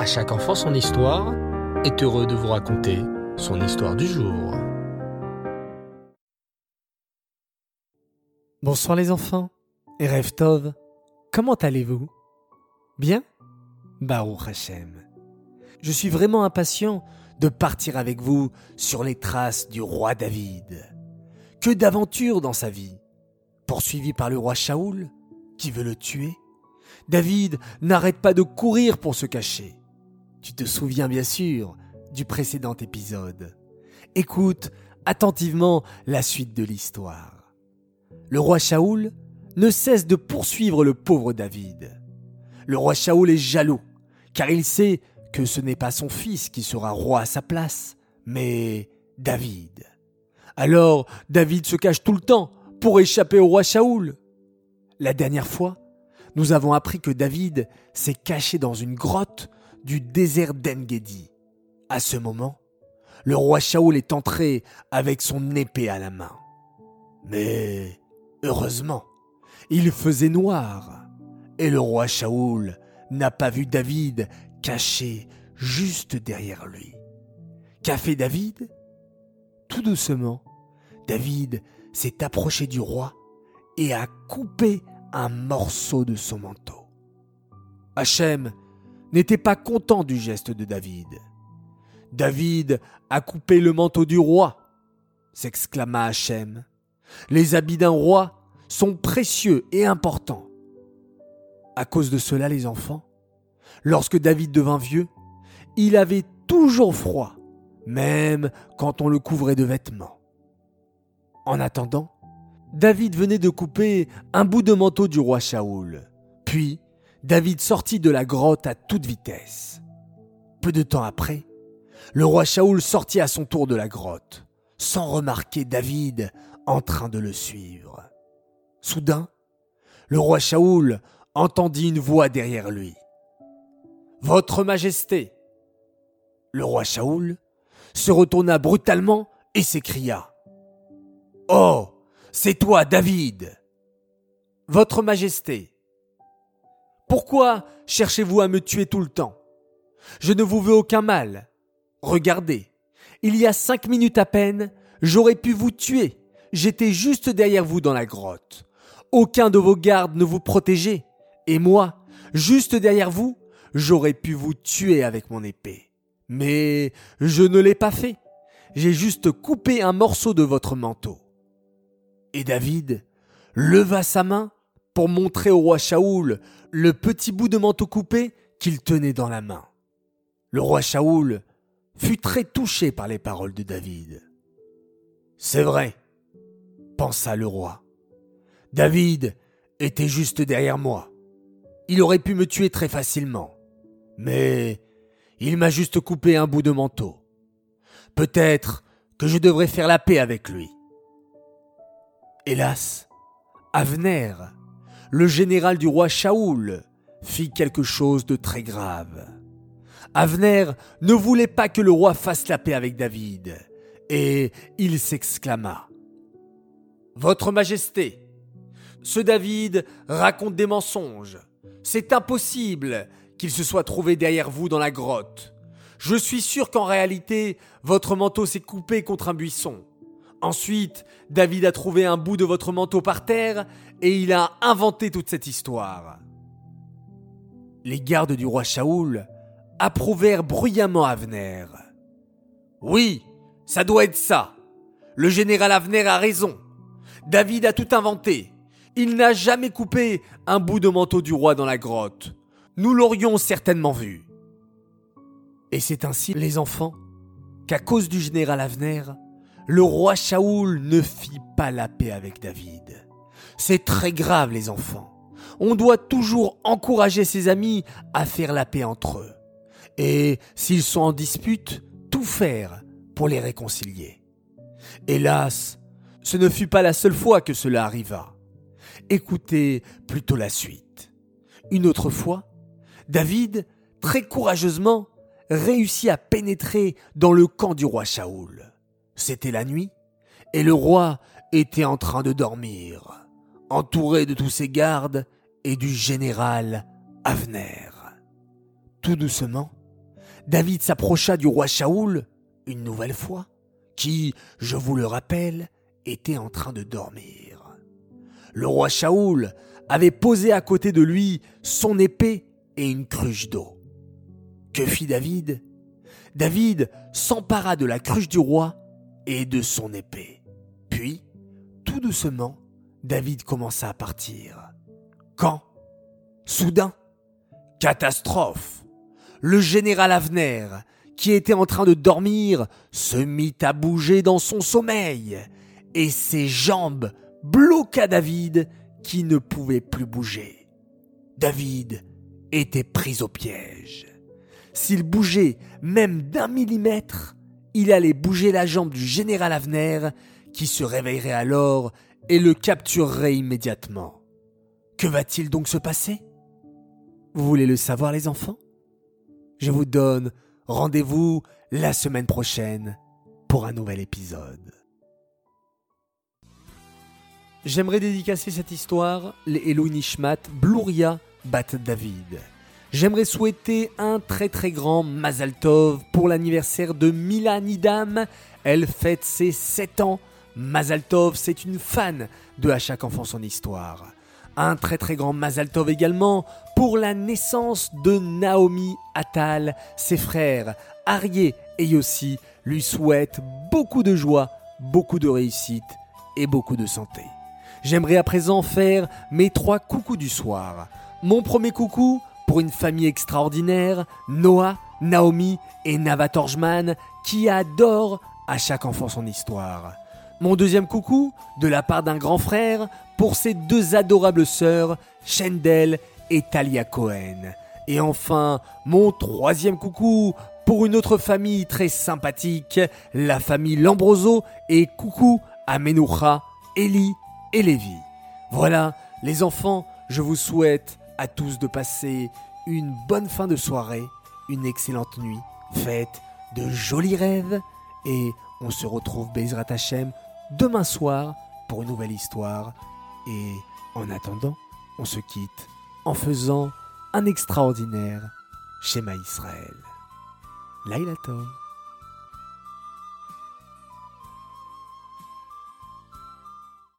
À chaque enfant son histoire est heureux de vous raconter son histoire du jour. Bonsoir les enfants. Et comment allez-vous? Bien? Baruch Hashem. Je suis vraiment impatient de partir avec vous sur les traces du roi David. Que d'aventures dans sa vie. Poursuivi par le roi Shaoul, qui veut le tuer, David n'arrête pas de courir pour se cacher. Tu te souviens bien sûr du précédent épisode. Écoute attentivement la suite de l'histoire. Le roi Shaoul ne cesse de poursuivre le pauvre David. Le roi Shaoul est jaloux, car il sait que ce n'est pas son fils qui sera roi à sa place, mais David. Alors David se cache tout le temps pour échapper au roi Shaoul. La dernière fois, nous avons appris que David s'est caché dans une grotte du désert d'Engedi. À ce moment, le roi Shaoul est entré avec son épée à la main. Mais, heureusement, il faisait noir, et le roi Shaoul n'a pas vu David caché juste derrière lui. Qu'a fait David? Tout doucement, David s'est approché du roi et a coupé un morceau de son manteau. Hachem n'était pas content du geste de David. David a coupé le manteau du roi, s'exclama Hachem. Les habits d'un roi sont précieux et importants. À cause de cela, les enfants, lorsque David devint vieux, il avait toujours froid, même quand on le couvrait de vêtements. En attendant, David venait de couper un bout de manteau du roi Shaoul. Puis, David sortit de la grotte à toute vitesse. Peu de temps après, le roi Shaoul sortit à son tour de la grotte, sans remarquer David en train de le suivre. Soudain, le roi Shaoul entendit une voix derrière lui. Votre Majesté. Le roi Shaoul se retourna brutalement et s'écria. Oh, c'est toi, David. Votre Majesté, pourquoi cherchez-vous à me tuer tout le temps? Je ne vous veux aucun mal. Regardez, il y a cinq minutes à peine, j'aurais pu vous tuer. J'étais juste derrière vous dans la grotte. Aucun de vos gardes ne vous protégeait. Et moi, juste derrière vous, j'aurais pu vous tuer avec mon épée. Mais je ne l'ai pas fait. J'ai juste coupé un morceau de votre manteau. Et David leva sa main pour montrer au roi Shaoul le petit bout de manteau coupé qu'il tenait dans la main. Le roi Shaoul fut très touché par les paroles de David. C'est vrai, pensa le roi. David était juste derrière moi. Il aurait pu me tuer très facilement. Mais il m'a juste coupé un bout de manteau. Peut-être que je devrais faire la paix avec lui. Hélas, Avner, le général du roi Shaoul, fit quelque chose de très grave. Avner ne voulait pas que le roi fasse la paix avec David, et il s'exclama. Votre Majesté, ce David raconte des mensonges. C'est impossible qu'il se soit trouvé derrière vous dans la grotte. Je suis sûr qu'en réalité, votre manteau s'est coupé contre un buisson. Ensuite, David a trouvé un bout de votre manteau par terre et il a inventé toute cette histoire. Les gardes du roi Shaoul approuvèrent bruyamment Avner. Oui, ça doit être ça. Le général Avner a raison. David a tout inventé. Il n'a jamais coupé un bout de manteau du roi dans la grotte. Nous l'aurions certainement vu. Et c'est ainsi, les enfants, qu'à cause du général Avner, le roi Shaoul ne fit pas la paix avec David. C'est très grave les enfants. On doit toujours encourager ses amis à faire la paix entre eux. Et s'ils sont en dispute, tout faire pour les réconcilier. Hélas, ce ne fut pas la seule fois que cela arriva. Écoutez plutôt la suite. Une autre fois, David, très courageusement, réussit à pénétrer dans le camp du roi Shaoul. C'était la nuit, et le roi était en train de dormir, entouré de tous ses gardes et du général Avner. Tout doucement, David s'approcha du roi Shaoul une nouvelle fois, qui, je vous le rappelle, était en train de dormir. Le roi Shaoul avait posé à côté de lui son épée et une cruche d'eau. Que fit David? David s'empara de la cruche du roi de son épée. Puis, tout doucement, David commença à partir. Quand? Soudain, catastrophe. Le général Avner, qui était en train de dormir, se mit à bouger dans son sommeil, et ses jambes bloqua David, qui ne pouvait plus bouger. David était pris au piège. S'il bougeait même d'un millimètre, il allait bouger la jambe du général Avner, qui se réveillerait alors et le capturerait immédiatement. Que va-t-il donc se passer? Vous voulez le savoir les enfants? Je vous donne rendez-vous la semaine prochaine pour un nouvel épisode. J'aimerais dédicacer cette histoire, les Elou Nishmat, Bluria, Bat David. J'aimerais souhaiter un très très grand Mazal Tov pour l'anniversaire de Mila Nidam. Elle fête ses 7 ans. Mazal Tov, c'est une fan de À chaque enfant son histoire. Un très très grand Mazal Tov également pour la naissance de Naomi Attal. Ses frères, Arié et Yossi, lui souhaitent beaucoup de joie, beaucoup de réussite et beaucoup de santé. J'aimerais à présent faire mes trois coucous du soir. Mon premier coucou pour une famille extraordinaire, Noah, Naomi et Nava Torjman, qui adorent à chaque enfant son histoire. Mon deuxième coucou, de la part d'un grand frère, pour ses deux adorables sœurs, Shendel et Talia Cohen. Et enfin, mon troisième coucou, pour une autre famille très sympathique, la famille Lambroso, et coucou à Menoucha, Eli et Lévi. Voilà, les enfants, je vous souhaite à tous de passer une bonne fin de soirée, une excellente nuit, faites de jolis rêves et on se retrouve Bezrat Hashem demain soir pour une nouvelle histoire et en attendant, on se quitte en faisant un extraordinaire schéma Israël. Laila.